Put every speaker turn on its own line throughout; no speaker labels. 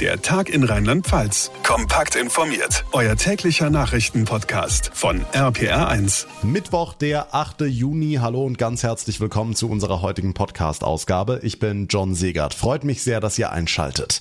Der Tag in Rheinland-Pfalz. Kompakt informiert. Euer täglicher Nachrichtenpodcast von RPR1.
Mittwoch, der 8. Juni. Hallo und ganz herzlich willkommen zu unserer heutigen Podcast-Ausgabe. Ich bin John Segert. Freut mich sehr, dass ihr einschaltet.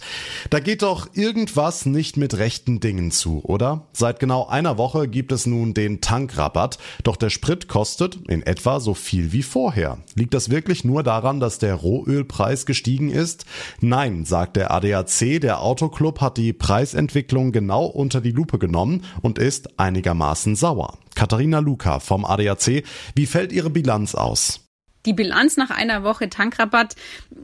Da geht doch irgendwas nicht mit rechten Dingen zu, oder? Seit genau einer Woche gibt es nun den Tankrabatt. Doch der Sprit kostet in etwa so viel wie vorher. Liegt das wirklich nur daran, dass der Rohölpreis gestiegen ist? Nein, sagt der ADAC, der Autoclub hat die Preisentwicklung genau unter die Lupe genommen und ist einigermaßen sauer. Katharina Luca vom ADAC, wie fällt Ihre Bilanz aus?
Die Bilanz nach einer Woche Tankrabatt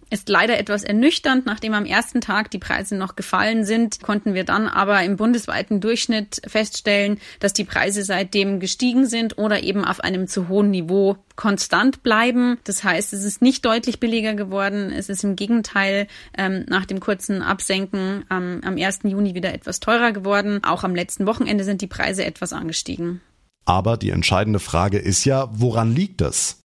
ist leider etwas ernüchternd. Nachdem am ersten Tag die Preise noch gefallen sind, konnten wir dann aber im bundesweiten Durchschnitt feststellen, dass die Preise seitdem gestiegen sind oder eben auf einem zu hohen Niveau konstant bleiben. Das heißt, es ist nicht deutlich billiger geworden. Es ist im Gegenteil ähm, nach dem kurzen Absenken ähm, am 1. Juni wieder etwas teurer geworden. Auch am letzten Wochenende sind die Preise etwas angestiegen.
Aber die entscheidende Frage ist ja, woran liegt es?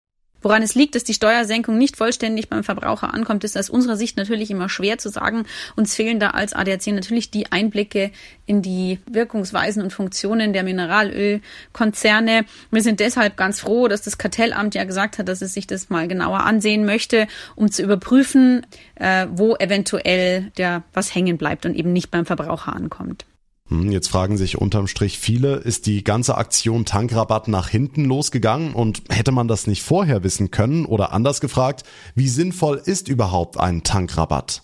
Woran es liegt, dass die Steuersenkung nicht vollständig beim Verbraucher ankommt, ist aus unserer Sicht natürlich immer schwer zu sagen. Uns fehlen da als ADAC natürlich die Einblicke in die Wirkungsweisen und Funktionen der Mineralölkonzerne. Wir sind deshalb ganz froh, dass das Kartellamt ja gesagt hat, dass es sich das mal genauer ansehen möchte, um zu überprüfen, äh, wo eventuell der was hängen bleibt und eben nicht beim Verbraucher ankommt.
Hm, jetzt fragen sich unterm Strich viele, ist die ganze Aktion Tankrabatt nach hinten losgegangen und hätte man das nicht vorher wissen können oder anders gefragt, wie sinnvoll ist überhaupt ein Tankrabatt?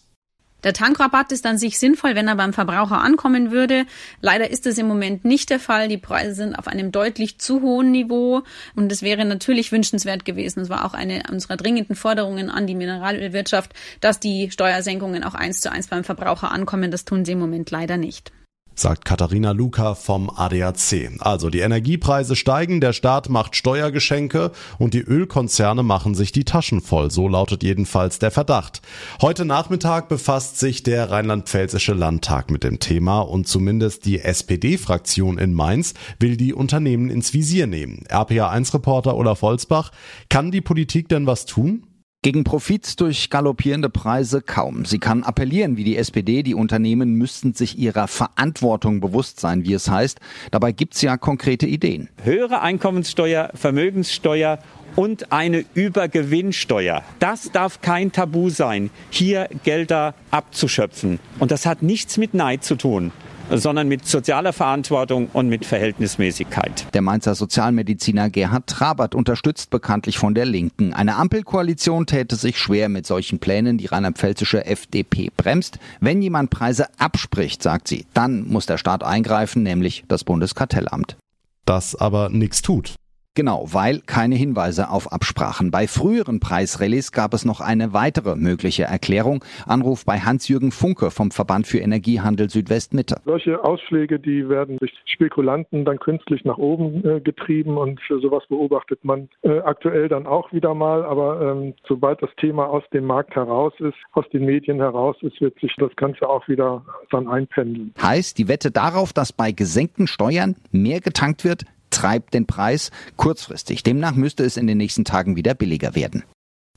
Der Tankrabatt ist an sich sinnvoll, wenn er beim Verbraucher ankommen würde. Leider ist das im Moment nicht der Fall. Die Preise sind auf einem deutlich zu hohen Niveau und es wäre natürlich wünschenswert gewesen. Es war auch eine unserer dringenden Forderungen an die Mineralölwirtschaft, dass die Steuersenkungen auch eins zu eins beim Verbraucher ankommen. Das tun sie im Moment leider nicht
sagt Katharina Luca vom ADAC. Also die Energiepreise steigen, der Staat macht Steuergeschenke und die Ölkonzerne machen sich die Taschen voll. So lautet jedenfalls der Verdacht. Heute Nachmittag befasst sich der rheinland-pfälzische Landtag mit dem Thema und zumindest die SPD-Fraktion in Mainz will die Unternehmen ins Visier nehmen. RPA1-Reporter Olaf Holzbach, kann die Politik denn was tun?
Gegen Profit durch galoppierende Preise kaum. Sie kann appellieren wie die SPD, die Unternehmen müssten sich ihrer Verantwortung bewusst sein, wie es heißt. Dabei gibt es ja konkrete Ideen.
Höhere Einkommenssteuer, Vermögenssteuer und eine Übergewinnsteuer. Das darf kein Tabu sein, hier Gelder abzuschöpfen. Und das hat nichts mit Neid zu tun sondern mit sozialer Verantwortung und mit Verhältnismäßigkeit.
Der Mainzer Sozialmediziner Gerhard Trabert unterstützt bekanntlich von der Linken. Eine Ampelkoalition täte sich schwer mit solchen Plänen. Die rheinland-pfälzische FDP bremst. Wenn jemand Preise abspricht, sagt sie, dann muss der Staat eingreifen, nämlich das Bundeskartellamt.
Das aber nichts tut.
Genau, weil keine Hinweise auf Absprachen. Bei früheren Preisrallyes gab es noch eine weitere mögliche Erklärung. Anruf bei Hans-Jürgen Funke vom Verband für Energiehandel Südwest-Mitte.
Solche Ausschläge, die werden durch Spekulanten dann künstlich nach oben äh, getrieben und für sowas beobachtet man äh, aktuell dann auch wieder mal. Aber ähm, sobald das Thema aus dem Markt heraus ist, aus den Medien heraus ist, wird sich das Ganze auch wieder dann einpendeln.
Heißt, die Wette darauf, dass bei gesenkten Steuern mehr getankt wird, treibt den Preis kurzfristig. Demnach müsste es in den nächsten Tagen wieder billiger werden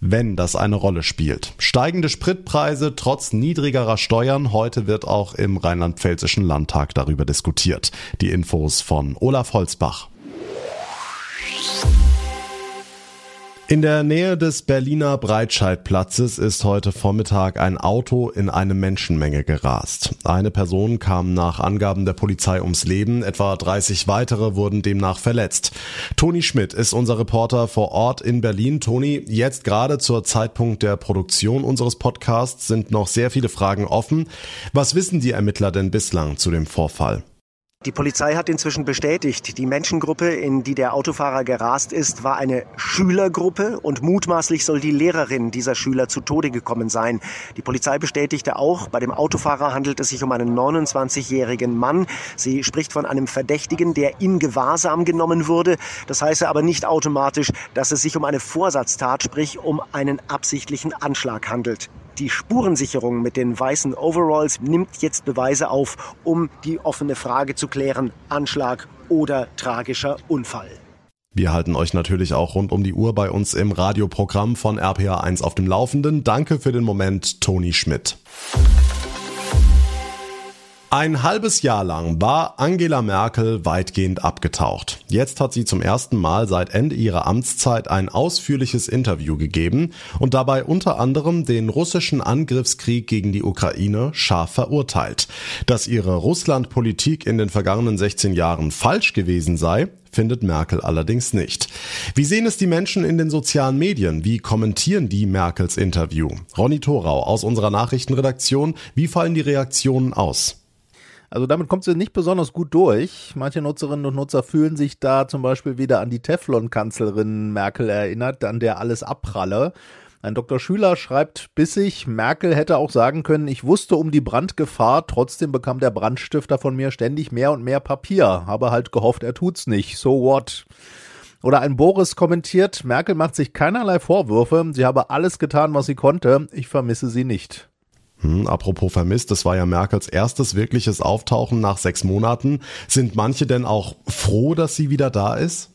wenn das eine Rolle spielt. Steigende Spritpreise trotz niedrigerer Steuern. Heute wird auch im Rheinland-Pfälzischen Landtag darüber diskutiert. Die Infos von Olaf Holzbach. In der Nähe des Berliner Breitscheidplatzes ist heute Vormittag ein Auto in eine Menschenmenge gerast. Eine Person kam nach Angaben der Polizei ums Leben, etwa 30 weitere wurden demnach verletzt. Toni Schmidt ist unser Reporter vor Ort in Berlin. Toni, jetzt gerade zur Zeitpunkt der Produktion unseres Podcasts sind noch sehr viele Fragen offen. Was wissen die Ermittler denn bislang zu dem Vorfall?
Die Polizei hat inzwischen bestätigt, die Menschengruppe, in die der Autofahrer gerast ist, war eine Schülergruppe und mutmaßlich soll die Lehrerin dieser Schüler zu Tode gekommen sein. Die Polizei bestätigte auch, bei dem Autofahrer handelt es sich um einen 29-jährigen Mann. Sie spricht von einem Verdächtigen, der in Gewahrsam genommen wurde. Das heiße aber nicht automatisch, dass es sich um eine Vorsatztat, sprich um einen absichtlichen Anschlag handelt. Die Spurensicherung mit den weißen Overalls nimmt jetzt Beweise auf, um die offene Frage zu klären, Anschlag oder tragischer Unfall.
Wir halten euch natürlich auch rund um die Uhr bei uns im Radioprogramm von RPA1 auf dem Laufenden. Danke für den Moment, Toni Schmidt. Ein halbes Jahr lang war Angela Merkel weitgehend abgetaucht. Jetzt hat sie zum ersten Mal seit Ende ihrer Amtszeit ein ausführliches Interview gegeben und dabei unter anderem den russischen Angriffskrieg gegen die Ukraine scharf verurteilt. Dass ihre Russlandpolitik in den vergangenen 16 Jahren falsch gewesen sei, findet Merkel allerdings nicht. Wie sehen es die Menschen in den sozialen Medien? Wie kommentieren die Merkels Interview? Ronny Thorau aus unserer Nachrichtenredaktion. Wie fallen die Reaktionen aus?
Also damit kommt sie nicht besonders gut durch. Manche Nutzerinnen und Nutzer fühlen sich da zum Beispiel wieder an die Teflon-Kanzlerin Merkel erinnert, an der alles abpralle. Ein Dr. Schüler schreibt bissig, Merkel hätte auch sagen können, ich wusste um die Brandgefahr, trotzdem bekam der Brandstifter von mir ständig mehr und mehr Papier, habe halt gehofft, er tut's nicht. So what? Oder ein Boris kommentiert, Merkel macht sich keinerlei Vorwürfe, sie habe alles getan, was sie konnte, ich vermisse sie nicht.
Hm, apropos vermisst, das war ja Merkels erstes wirkliches Auftauchen nach sechs Monaten. Sind manche denn auch froh, dass sie wieder da ist?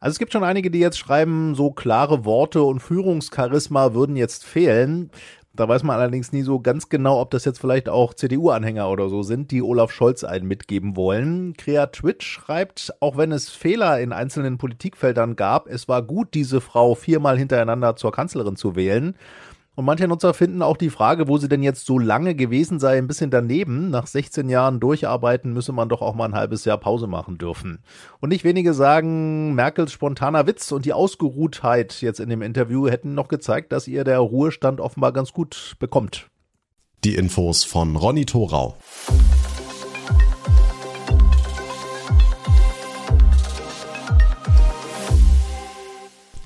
Also es gibt schon einige, die jetzt schreiben, so klare Worte und Führungscharisma würden jetzt fehlen. Da weiß man allerdings nie so ganz genau, ob das jetzt vielleicht auch CDU-Anhänger oder so sind, die Olaf Scholz einen mitgeben wollen. Crea Twitch schreibt, auch wenn es Fehler in einzelnen Politikfeldern gab, es war gut, diese Frau viermal hintereinander zur Kanzlerin zu wählen. Und manche Nutzer finden auch die Frage, wo sie denn jetzt so lange gewesen sei, ein bisschen daneben. Nach 16 Jahren durcharbeiten müsse man doch auch mal ein halbes Jahr Pause machen dürfen. Und nicht wenige sagen, Merkels spontaner Witz und die Ausgeruhtheit jetzt in dem Interview hätten noch gezeigt, dass ihr der Ruhestand offenbar ganz gut bekommt.
Die Infos von Ronny Thorau.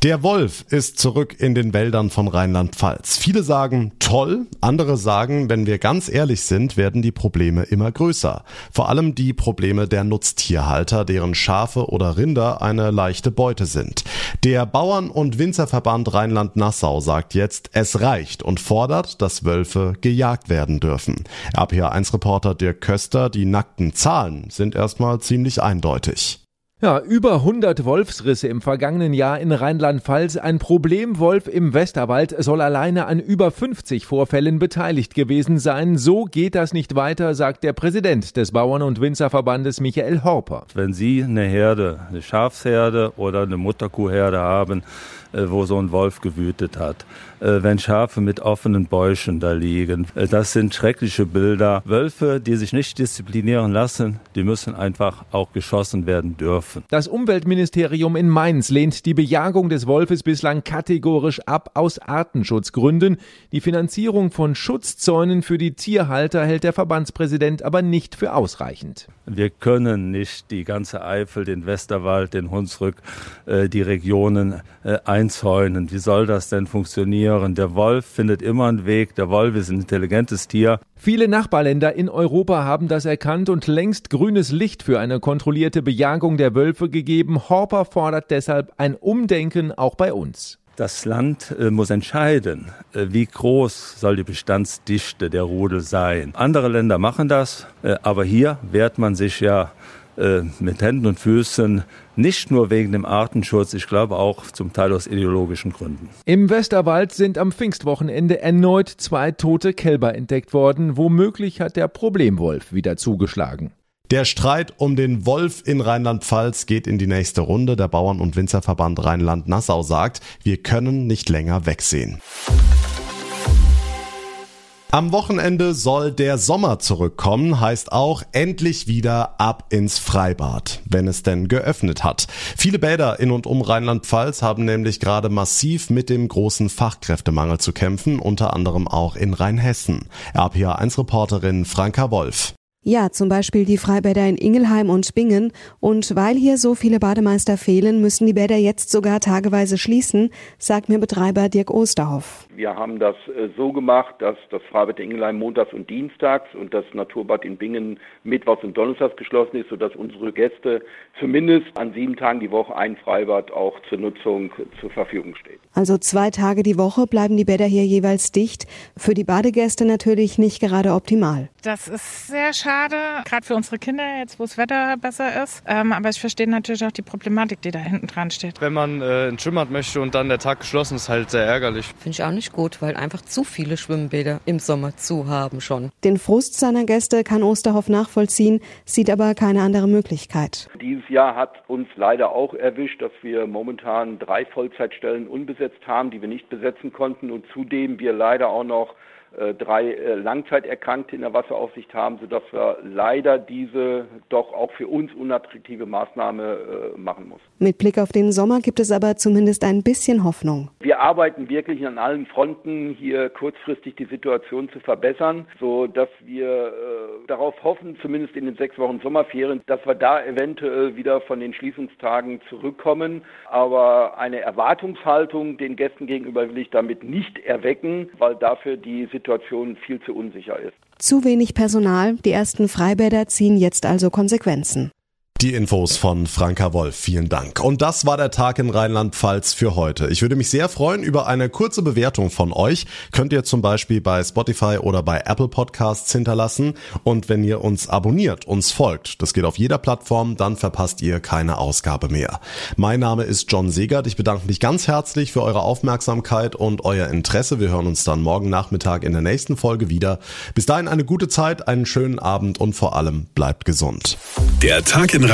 Der Wolf ist zurück in den Wäldern von Rheinland-Pfalz. Viele sagen toll, andere sagen, wenn wir ganz ehrlich sind, werden die Probleme immer größer. Vor allem die Probleme der Nutztierhalter, deren Schafe oder Rinder eine leichte Beute sind. Der Bauern- und Winzerverband Rheinland-Nassau sagt jetzt, es reicht und fordert, dass Wölfe gejagt werden dürfen. RPA1-Reporter Dirk Köster, die nackten Zahlen sind erstmal ziemlich eindeutig.
Ja, über 100 Wolfsrisse im vergangenen Jahr in Rheinland-Pfalz. Ein Problemwolf im Westerwald soll alleine an über 50 Vorfällen beteiligt gewesen sein. So geht das nicht weiter, sagt der Präsident des Bauern- und Winzerverbandes Michael Horper.
Wenn Sie eine Herde, eine Schafsherde oder eine Mutterkuhherde haben, wo so ein Wolf gewütet hat. Äh, wenn Schafe mit offenen Bäuchen da liegen. Äh, das sind schreckliche Bilder. Wölfe, die sich nicht disziplinieren lassen, die müssen einfach auch geschossen werden dürfen.
Das Umweltministerium in Mainz lehnt die Bejagung des Wolfes bislang kategorisch ab aus Artenschutzgründen. Die Finanzierung von Schutzzäunen für die Tierhalter hält der Verbandspräsident aber nicht für ausreichend.
Wir können nicht die ganze Eifel, den Westerwald, den Hunsrück, die Regionen ein einzäunen. Wie soll das denn funktionieren? Der Wolf findet immer einen Weg. Der Wolf ist ein intelligentes Tier.
Viele Nachbarländer in Europa haben das erkannt und längst grünes Licht für eine kontrollierte Bejagung der Wölfe gegeben. Horper fordert deshalb ein Umdenken auch bei uns.
Das Land äh, muss entscheiden, äh, wie groß soll die Bestandsdichte der Rudel sein. Andere Länder machen das, äh, aber hier wehrt man sich ja äh, mit Händen und Füßen, nicht nur wegen dem Artenschutz, ich glaube auch zum Teil aus ideologischen Gründen.
Im Westerwald sind am Pfingstwochenende erneut zwei tote Kälber entdeckt worden. Womöglich hat der Problemwolf wieder zugeschlagen.
Der Streit um den Wolf in Rheinland-Pfalz geht in die nächste Runde. Der Bauern- und Winzerverband Rheinland-Nassau sagt, wir können nicht länger wegsehen. Am Wochenende soll der Sommer zurückkommen, heißt auch endlich wieder ab ins Freibad, wenn es denn geöffnet hat. Viele Bäder in und um Rheinland-Pfalz haben nämlich gerade massiv mit dem großen Fachkräftemangel zu kämpfen, unter anderem auch in Rheinhessen. RPA1-Reporterin Franka Wolf.
Ja, zum Beispiel die Freibäder in Ingelheim und Bingen. Und weil hier so viele Bademeister fehlen, müssen die Bäder jetzt sogar tageweise schließen, sagt mir Betreiber Dirk Osterhoff.
Wir haben das äh, so gemacht, dass das Freibad Ingelheim montags und dienstags und das Naturbad in Bingen mittwochs und donnerstags geschlossen ist, sodass unsere Gäste zumindest an sieben Tagen die Woche ein Freibad auch zur Nutzung zur Verfügung steht.
Also zwei Tage die Woche bleiben die Bäder hier jeweils dicht. Für die Badegäste natürlich nicht gerade optimal.
Das ist sehr schade, gerade für unsere Kinder, jetzt wo das Wetter besser ist. Ähm, aber ich verstehe natürlich auch die Problematik, die da hinten dran steht.
Wenn man äh, ins Schwimmbad möchte und dann der Tag geschlossen ist, halt sehr ärgerlich.
Finde ich auch nicht gut, weil einfach zu viele Schwimmbäder im Sommer zu haben schon.
Den Frust seiner Gäste kann Osterhoff nachvollziehen, sieht aber keine andere Möglichkeit.
Dieses Jahr hat uns leider auch erwischt, dass wir momentan drei Vollzeitstellen unbesetzt haben, die wir nicht besetzen konnten und zudem wir leider auch noch drei äh, Langzeiterkrankte in der Wasseraufsicht haben, sodass wir leider diese doch auch für uns unattraktive Maßnahme äh, machen muss.
Mit Blick auf den Sommer gibt es aber zumindest ein bisschen Hoffnung.
Wir arbeiten wirklich an allen Fronten, hier kurzfristig die Situation zu verbessern, so dass wir äh, darauf hoffen, zumindest in den sechs Wochen Sommerferien, dass wir da eventuell wieder von den Schließungstagen zurückkommen. Aber eine Erwartungshaltung den Gästen gegenüber will ich damit nicht erwecken, weil dafür die Situation Situation viel zu unsicher ist.
Zu wenig Personal, die ersten Freibäder ziehen jetzt also Konsequenzen.
Die Infos von Franka Wolf. Vielen Dank. Und das war der Tag in Rheinland-Pfalz für heute. Ich würde mich sehr freuen über eine kurze Bewertung von euch. Könnt ihr zum Beispiel bei Spotify oder bei Apple Podcasts hinterlassen. Und wenn ihr uns abonniert, uns folgt, das geht auf jeder Plattform, dann verpasst ihr keine Ausgabe mehr. Mein Name ist John Segert. Ich bedanke mich ganz herzlich für eure Aufmerksamkeit und euer Interesse. Wir hören uns dann morgen Nachmittag in der nächsten Folge wieder. Bis dahin eine gute Zeit, einen schönen Abend und vor allem bleibt gesund.
Der Tag in